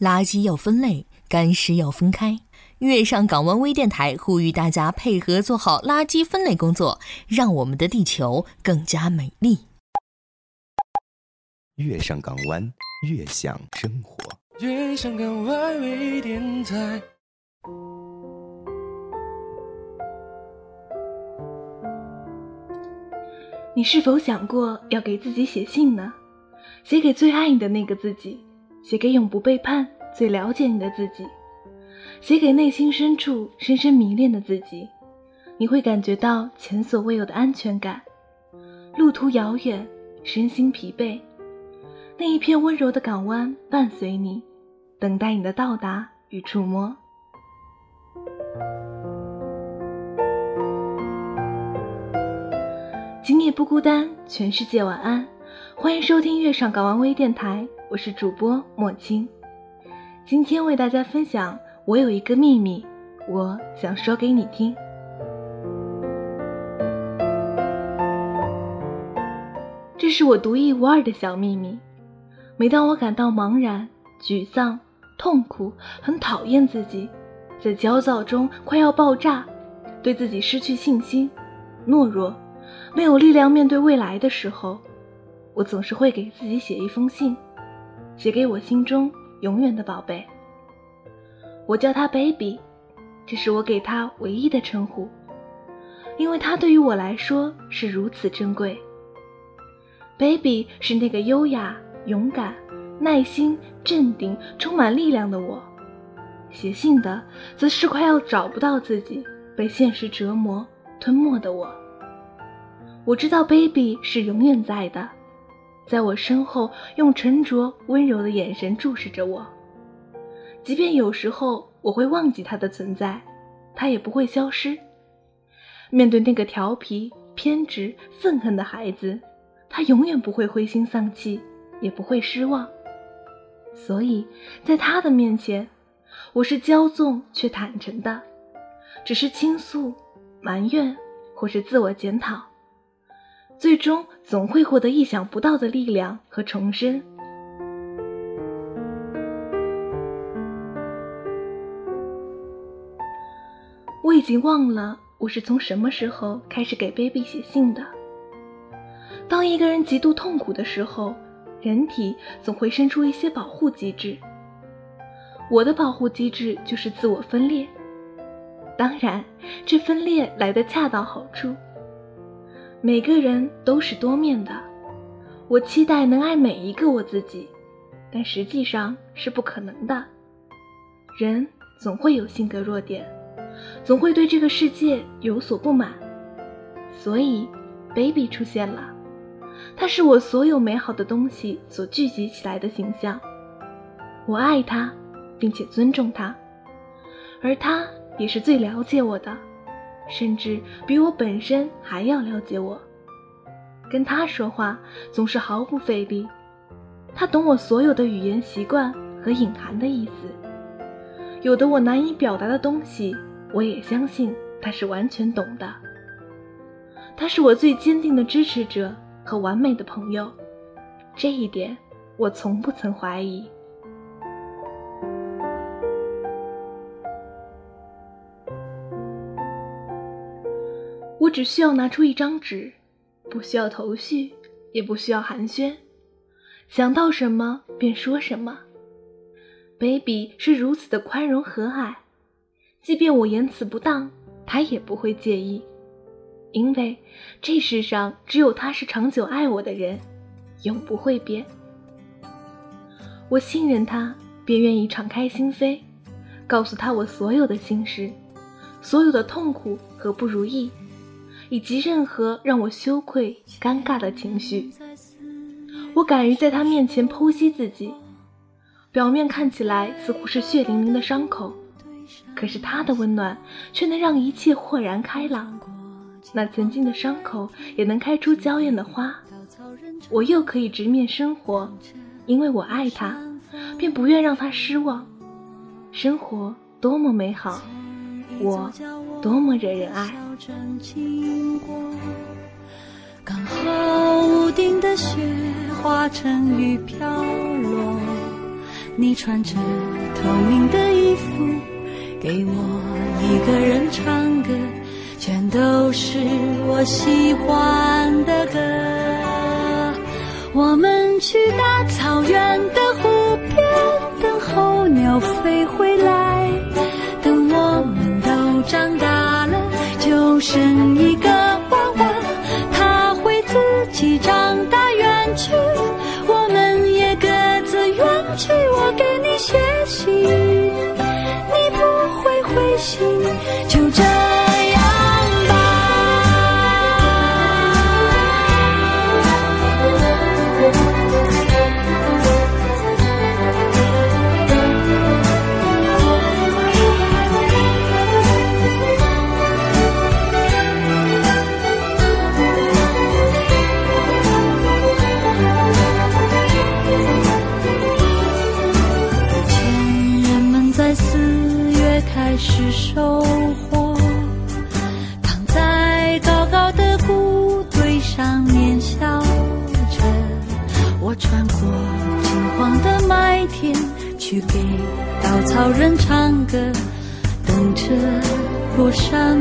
垃圾要分类，干湿要分开。月上港湾微电台呼吁大家配合做好垃圾分类工作，让我们的地球更加美丽。月上港湾，悦享生活。月上港湾微电台。你是否想过要给自己写信呢？写给最爱你的那个自己，写给永不背叛、最了解你的自己。写给内心深处深深迷恋的自己，你会感觉到前所未有的安全感。路途遥远，身心疲惫，那一片温柔的港湾伴随你，等待你的到达与触摸。今夜不孤单，全世界晚安。欢迎收听月上港湾微电台，我是主播莫青。今天为大家分享。我有一个秘密，我想说给你听。这是我独一无二的小秘密。每当我感到茫然、沮丧、痛苦，很讨厌自己，在焦躁中快要爆炸，对自己失去信心、懦弱，没有力量面对未来的时候，我总是会给自己写一封信，写给我心中永远的宝贝。我叫他 baby，这是我给他唯一的称呼，因为他对于我来说是如此珍贵。baby 是那个优雅、勇敢、耐心、镇定、充满力量的我，写信的则是快要找不到自己、被现实折磨吞没的我。我知道 baby 是永远在的，在我身后用沉着温柔的眼神注视着我。即便有时候我会忘记他的存在，他也不会消失。面对那个调皮、偏执、愤恨的孩子，他永远不会灰心丧气，也不会失望。所以，在他的面前，我是骄纵却坦诚的，只是倾诉、埋怨或是自我检讨，最终总会获得意想不到的力量和重生。我已经忘了我是从什么时候开始给 baby 写信的。当一个人极度痛苦的时候，人体总会生出一些保护机制。我的保护机制就是自我分裂。当然，这分裂来的恰到好处。每个人都是多面的，我期待能爱每一个我自己，但实际上是不可能的。人总会有性格弱点。总会对这个世界有所不满，所以，baby 出现了。他是我所有美好的东西所聚集起来的形象。我爱他，并且尊重他，而他也是最了解我的，甚至比我本身还要了解我。跟他说话总是毫不费力，他懂我所有的语言习惯和隐含的意思，有的我难以表达的东西。我也相信他是完全懂的。他是我最坚定的支持者和完美的朋友，这一点我从不曾怀疑。只需要拿出一张纸，不需要头绪，也不需要寒暄，想到什么便说什么。Baby 是如此的宽容和蔼。即便我言辞不当，他也不会介意，因为这世上只有他是长久爱我的人，永不会变。我信任他，便愿意敞开心扉，告诉他我所有的心事，所有的痛苦和不如意，以及任何让我羞愧、尴尬的情绪。我敢于在他面前剖析自己，表面看起来似乎是血淋淋的伤口。可是他的温暖却能让一切豁然开朗，那曾经的伤口也能开出娇艳的花。我又可以直面生活，因为我爱他，便不愿让他失望。生活多么美好，我多么惹人爱。刚好屋顶的雪化成雨飘落。你穿着透明的衣服，给我一个人唱歌，全都是我喜欢的歌。我们去大草原的湖边，等候鸟飞回来。长大了就生一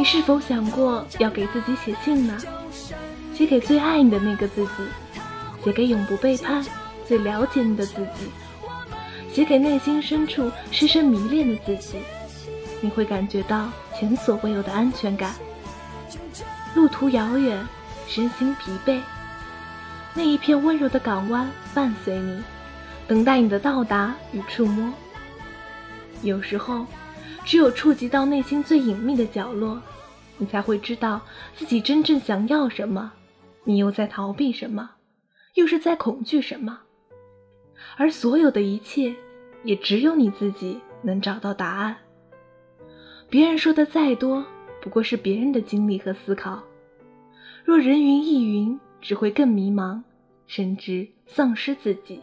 你是否想过要给自己写信呢？写给最爱你的那个自己，写给永不背叛、最了解你的自己，写给内心深处深深迷恋的自己。你会感觉到前所未有的安全感。路途遥远，身心疲惫，那一片温柔的港湾伴随你，等待你的到达与触摸。有时候，只有触及到内心最隐秘的角落。你才会知道自己真正想要什么，你又在逃避什么，又是在恐惧什么。而所有的一切，也只有你自己能找到答案。别人说的再多，不过是别人的经历和思考。若人云亦云，只会更迷茫，甚至丧失自己。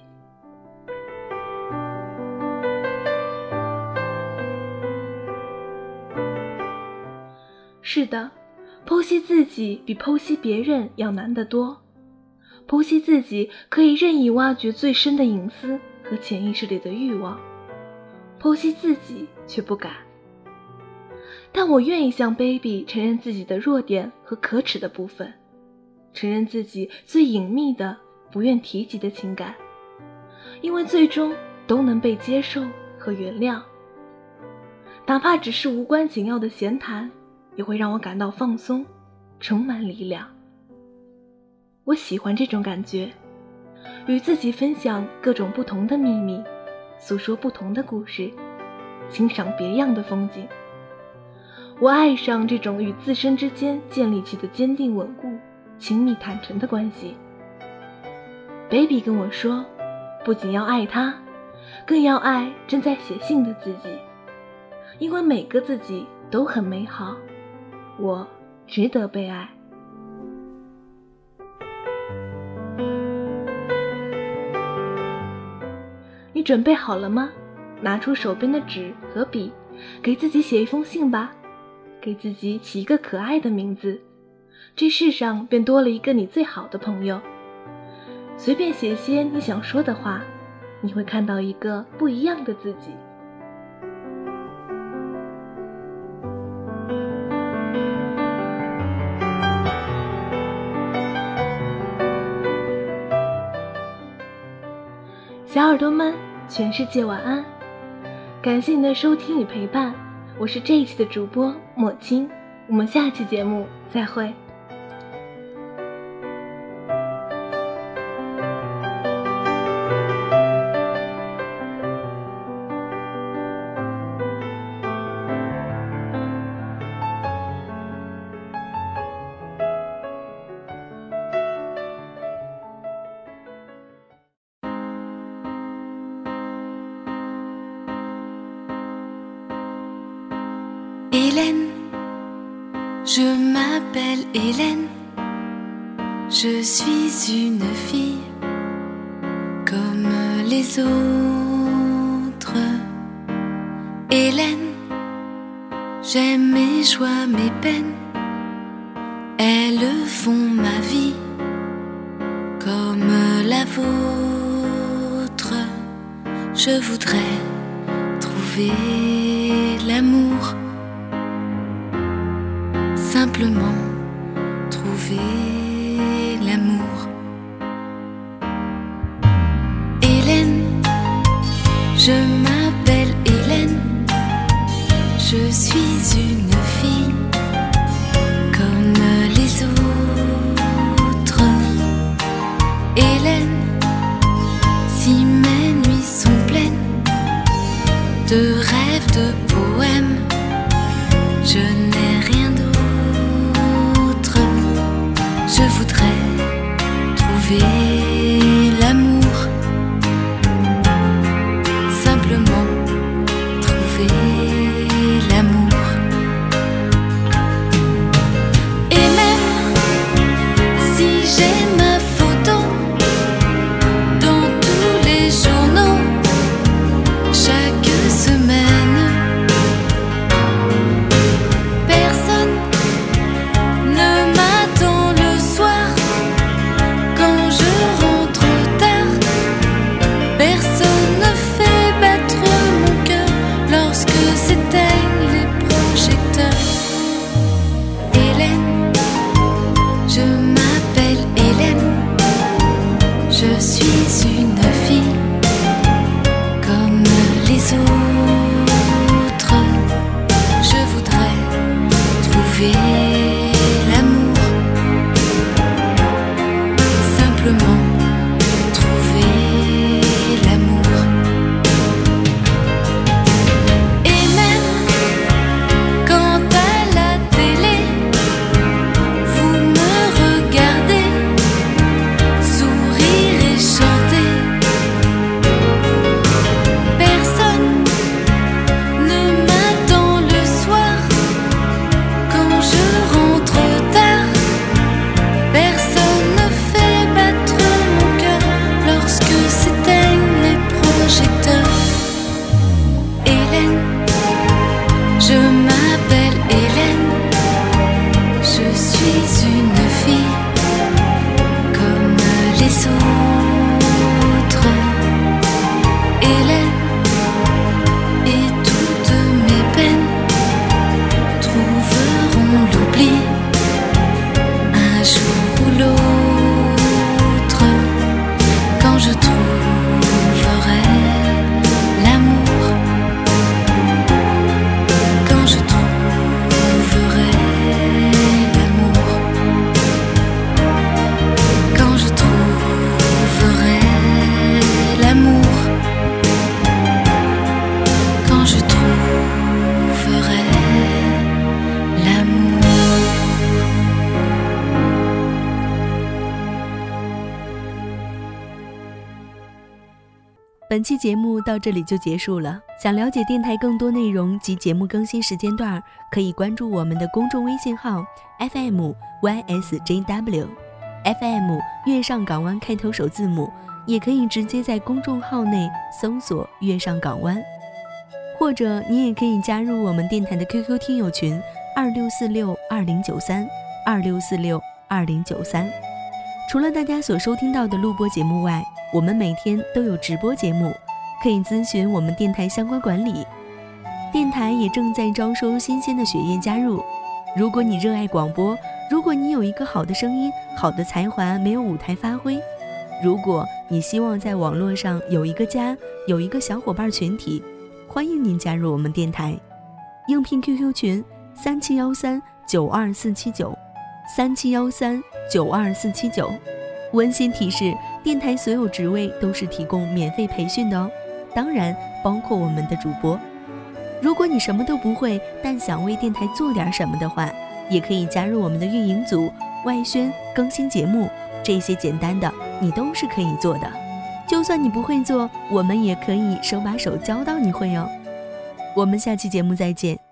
是的，剖析自己比剖析别人要难得多。剖析自己可以任意挖掘最深的隐私和潜意识里的欲望，剖析自己却不敢。但我愿意向 baby 承认自己的弱点和可耻的部分，承认自己最隐秘的、不愿提及的情感，因为最终都能被接受和原谅，哪怕只是无关紧要的闲谈。也会让我感到放松，充满力量。我喜欢这种感觉，与自己分享各种不同的秘密，诉说不同的故事，欣赏别样的风景。我爱上这种与自身之间建立起的坚定稳固、亲密坦诚的关系。Baby 跟我说，不仅要爱他，更要爱正在写信的自己，因为每个自己都很美好。我值得被爱。你准备好了吗？拿出手边的纸和笔，给自己写一封信吧。给自己起一个可爱的名字，这世上便多了一个你最好的朋友。随便写些你想说的话，你会看到一个不一样的自己。耳朵们，全世界晚安！感谢你的收听与陪伴，我是这一期的主播莫青，我们下期节目再会。Hélène, je m'appelle Hélène, je suis une fille comme les autres. Hélène, j'aime mes joies, mes peines, elles font ma vie comme la vôtre. Je voudrais trouver l'amour simplement trouver l'amour. Hélène, je m'appelle Hélène, je suis une s'éteignent les projecteurs. Hélène, je m'appelle Hélène, je suis une fille comme les autres. Je voudrais trouver l'amour. Simplement 本期节目到这里就结束了。想了解电台更多内容及节目更新时间段，可以关注我们的公众微信号 FM YSJW FM 月上港湾开头首字母，也可以直接在公众号内搜索“月上港湾”，或者你也可以加入我们电台的 QQ 听友群二六四六二零九三二六四六二零九三。除了大家所收听到的录播节目外，我们每天都有直播节目，可以咨询我们电台相关管理。电台也正在招收新鲜的血液加入。如果你热爱广播，如果你有一个好的声音、好的才华没有舞台发挥，如果你希望在网络上有一个家，有一个小伙伴群体，欢迎您加入我们电台。应聘 QQ 群：三七幺三九二四七九，三七幺三九二四七九。温馨提示：电台所有职位都是提供免费培训的哦，当然包括我们的主播。如果你什么都不会，但想为电台做点什么的话，也可以加入我们的运营组、外宣、更新节目这些简单的。你都是可以做的，就算你不会做，我们也可以手把手教到你会哦。我们下期节目再见。